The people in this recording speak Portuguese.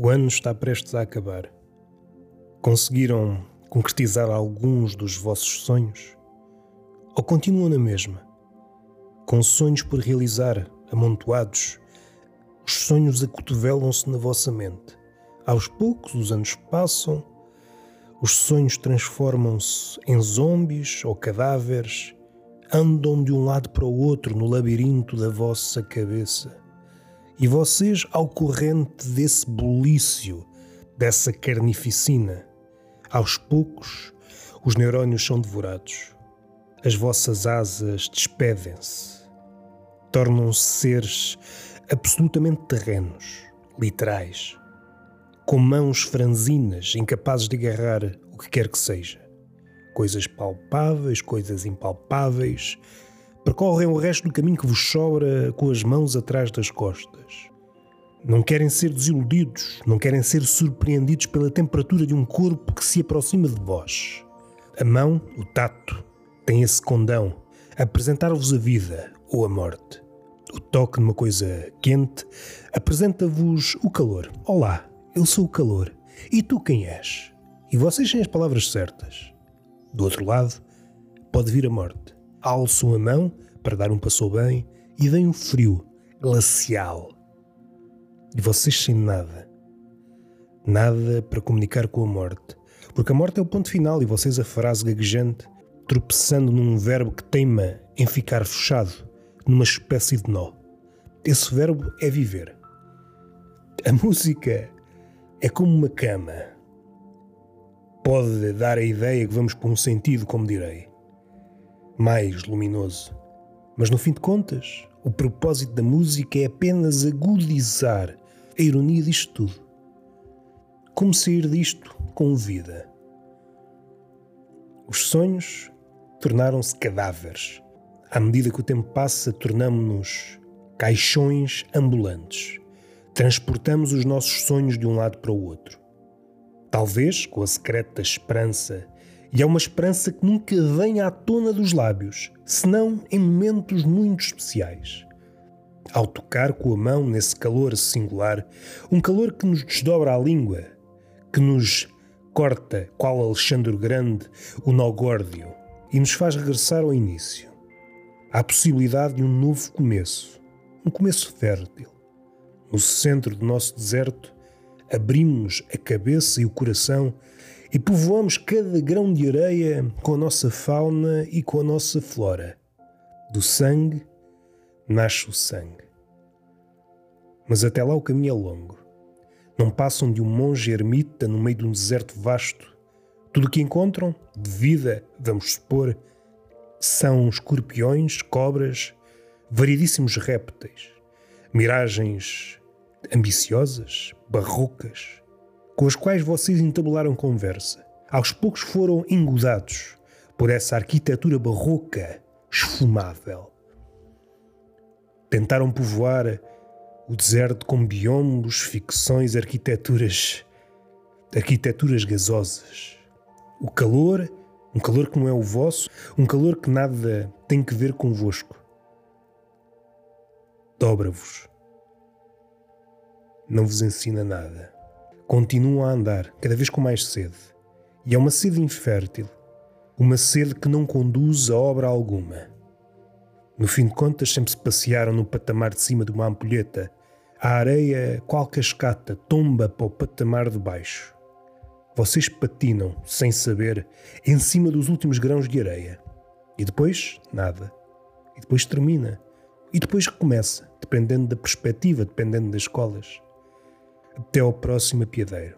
O ano está prestes a acabar. Conseguiram concretizar alguns dos vossos sonhos? Ou continuam na mesma? Com sonhos por realizar, amontoados, os sonhos acotovelam-se na vossa mente. Aos poucos os anos passam, os sonhos transformam-se em zombies ou cadáveres, andam de um lado para o outro no labirinto da vossa cabeça. E vocês, ao corrente desse bulício, dessa carnificina, aos poucos os neurónios são devorados. As vossas asas despedem-se. Tornam-se seres absolutamente terrenos, literais, com mãos franzinas, incapazes de agarrar o que quer que seja. Coisas palpáveis, coisas impalpáveis, percorrem o resto do caminho que vos sobra com as mãos atrás das costas. Não querem ser desiludidos, não querem ser surpreendidos pela temperatura de um corpo que se aproxima de vós. A mão, o tato, tem esse condão, apresentar-vos a vida ou a morte. O toque numa coisa quente apresenta-vos o calor. Olá, eu sou o calor. E tu quem és? E vocês têm as palavras certas. Do outro lado, pode vir a morte alçam a mão para dar um passo bem e vem um frio glacial. E vocês sem nada. Nada para comunicar com a morte. Porque a morte é o ponto final e vocês a frase gaguejante, tropeçando num verbo que teima em ficar fechado numa espécie de nó. Esse verbo é viver. A música é como uma cama. Pode dar a ideia que vamos por um sentido, como direi mais luminoso. Mas no fim de contas, o propósito da música é apenas agudizar a ironia disto tudo. Como sair disto com vida? Os sonhos tornaram-se cadáveres. À medida que o tempo passa, tornamos-nos caixões ambulantes. Transportamos os nossos sonhos de um lado para o outro. Talvez com a secreta esperança e é uma esperança que nunca vem à tona dos lábios, senão em momentos muito especiais. Ao tocar com a mão nesse calor singular, um calor que nos desdobra a língua, que nos corta, qual Alexandre Grande, o nó górdio, e nos faz regressar ao início. Há a possibilidade de um novo começo, um começo fértil. No centro do nosso deserto, abrimos a cabeça e o coração e povoamos cada grão de areia com a nossa fauna e com a nossa flora. Do sangue nasce o sangue. Mas até lá o caminho é longo. Não passam de um monge ermita no meio de um deserto vasto. Tudo o que encontram, de vida, vamos supor, são escorpiões, cobras, variedíssimos répteis, miragens ambiciosas, barrocas, com as quais vocês entabularam conversa. Aos poucos foram engodados por essa arquitetura barroca esfumável. Tentaram povoar o deserto com biombos, ficções, arquiteturas, arquiteturas gasosas. O calor, um calor que não é o vosso, um calor que nada tem que ver convosco. Dobra-vos. Não vos ensina nada continuam a andar, cada vez com mais sede. E é uma sede infértil, uma sede que não conduz a obra alguma. No fim de contas, sempre se passearam no patamar de cima de uma ampulheta. A areia, qual cascata, tomba para o patamar de baixo. Vocês patinam, sem saber, em cima dos últimos grãos de areia. E depois, nada. E depois termina. E depois recomeça, dependendo da perspectiva, dependendo das escolas. Até ao próximo apiadeiro.